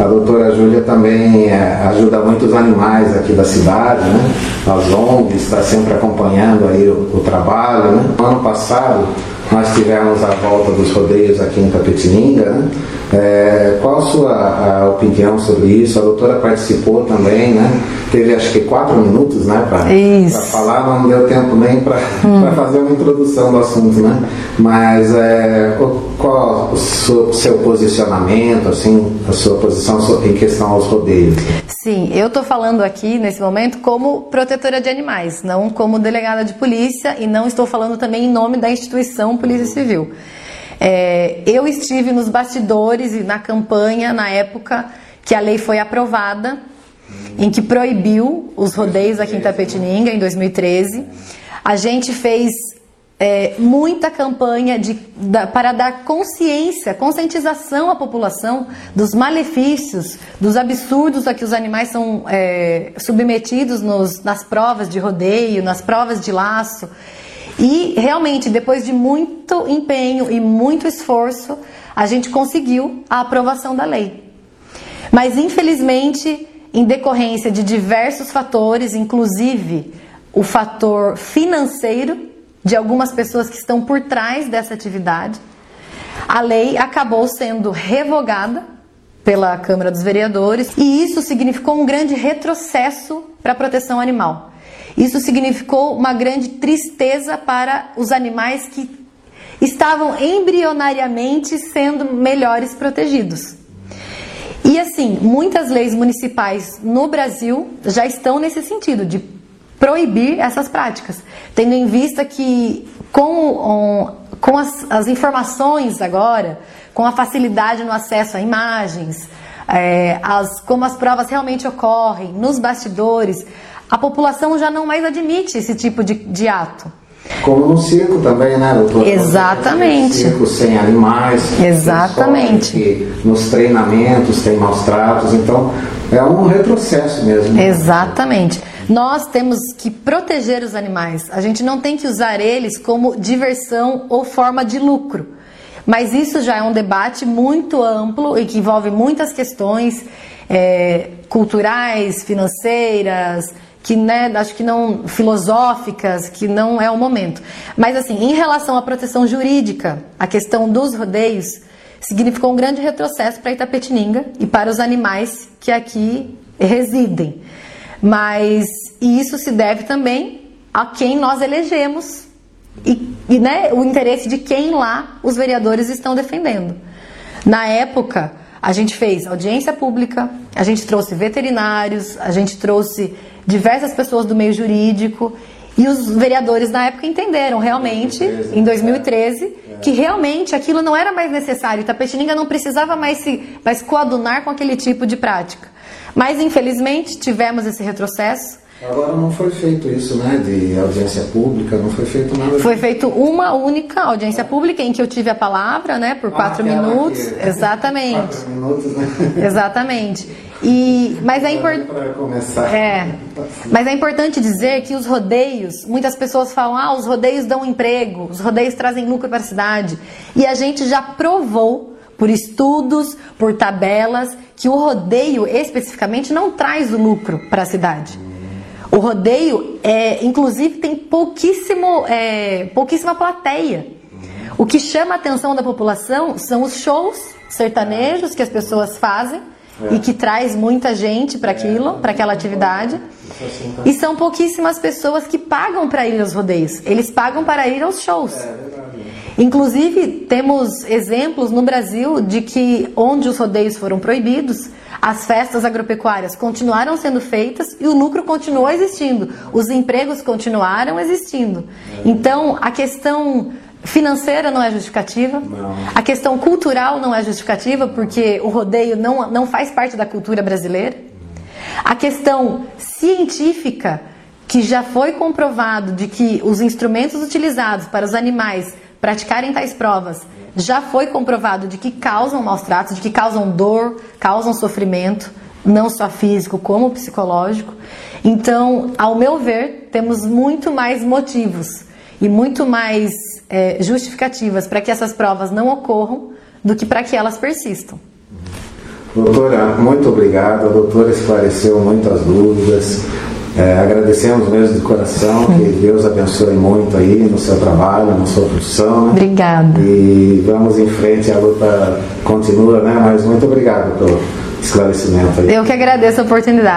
A doutora Júlia também é, ajuda muitos animais aqui da cidade, né? As ONGs, está sempre acompanhando aí o, o trabalho. Né? No ano passado, nós tivemos a volta dos rodeios aqui em Tapetininga. Né? É, qual a sua a opinião sobre isso? A doutora participou também, né? Teve acho que quatro minutos né, para falar, não deu tempo nem para hum. fazer uma introdução do assunto, né? Mas é, qual o seu, seu posicionamento, assim, a sua posição em questão aos rodeios? Sim, eu estou falando aqui nesse momento como protetora de animais, não como delegada de polícia e não estou falando também em nome da instituição Polícia Civil. É, eu estive nos bastidores e na campanha na época que a lei foi aprovada, em que proibiu os rodeios aqui em Tapetininga, em 2013. A gente fez é, muita campanha de, da, para dar consciência, conscientização à população dos malefícios, dos absurdos a que os animais são é, submetidos nos, nas provas de rodeio, nas provas de laço. E realmente, depois de muito empenho e muito esforço, a gente conseguiu a aprovação da lei. Mas infelizmente, em decorrência de diversos fatores, inclusive o fator financeiro de algumas pessoas que estão por trás dessa atividade, a lei acabou sendo revogada pela Câmara dos Vereadores e isso significou um grande retrocesso para a proteção animal. Isso significou uma grande tristeza para os animais que estavam embrionariamente sendo melhores protegidos. E assim, muitas leis municipais no Brasil já estão nesse sentido, de proibir essas práticas, tendo em vista que com, com as, as informações agora, com a facilidade no acesso a imagens, é, as, como as provas realmente ocorrem nos bastidores, a população já não mais admite esse tipo de, de ato. Como no circo também, né, doutor? Exatamente. Circo sem animais. Exatamente. nos treinamentos tem maus tratos, então é um retrocesso mesmo. Exatamente. Nós temos que proteger os animais. A gente não tem que usar eles como diversão ou forma de lucro. Mas isso já é um debate muito amplo e que envolve muitas questões é, culturais, financeiras, que né, acho que não filosóficas, que não é o momento. Mas assim, em relação à proteção jurídica, a questão dos rodeios significou um grande retrocesso para Itapetininga e para os animais que aqui residem. Mas isso se deve também a quem nós elegemos e, e né, o interesse de quem lá os vereadores estão defendendo. Na época, a gente fez audiência pública, a gente trouxe veterinários, a gente trouxe diversas pessoas do meio jurídico e os vereadores na época entenderam realmente, 2013, em 2013, é. que realmente aquilo não era mais necessário. Itapetininga não precisava mais se mais coadunar com aquele tipo de prática. Mas infelizmente tivemos esse retrocesso Agora não foi feito isso, né? De audiência pública, não foi feito nada. Foi feito uma única audiência pública em que eu tive a palavra, né? Por quatro ah, minutos. Que... Exatamente. Quatro minutos, né? Exatamente. E, mas é importante. É, mas é importante dizer que os rodeios, muitas pessoas falam, ah, os rodeios dão emprego, os rodeios trazem lucro para a cidade. E a gente já provou por estudos, por tabelas, que o rodeio especificamente não traz lucro para a cidade. O rodeio, é, inclusive, tem pouquíssimo, é, pouquíssima plateia. O que chama a atenção da população são os shows sertanejos que as pessoas fazem é. e que traz muita gente para aquilo, para aquela atividade. E são pouquíssimas pessoas que pagam para ir aos rodeios. Eles pagam para ir aos shows. Inclusive, temos exemplos no Brasil de que onde os rodeios foram proibidos, as festas agropecuárias continuaram sendo feitas e o lucro continuou existindo, os empregos continuaram existindo. Então, a questão financeira não é justificativa, não. a questão cultural não é justificativa, porque o rodeio não, não faz parte da cultura brasileira. A questão científica, que já foi comprovado de que os instrumentos utilizados para os animais praticarem tais provas já foi comprovado de que causam maus tratos, de que causam dor, causam sofrimento, não só físico como psicológico. Então, ao meu ver, temos muito mais motivos e muito mais é, justificativas para que essas provas não ocorram do que para que elas persistam. Doutora, muito obrigado. A doutora esclareceu muitas dúvidas. É, agradecemos mesmo de coração, que Deus abençoe muito aí no seu trabalho, na sua profissão. Né? Obrigada. E vamos em frente, a luta continua, né? Mas muito obrigado pelo esclarecimento aí. Eu que agradeço a oportunidade.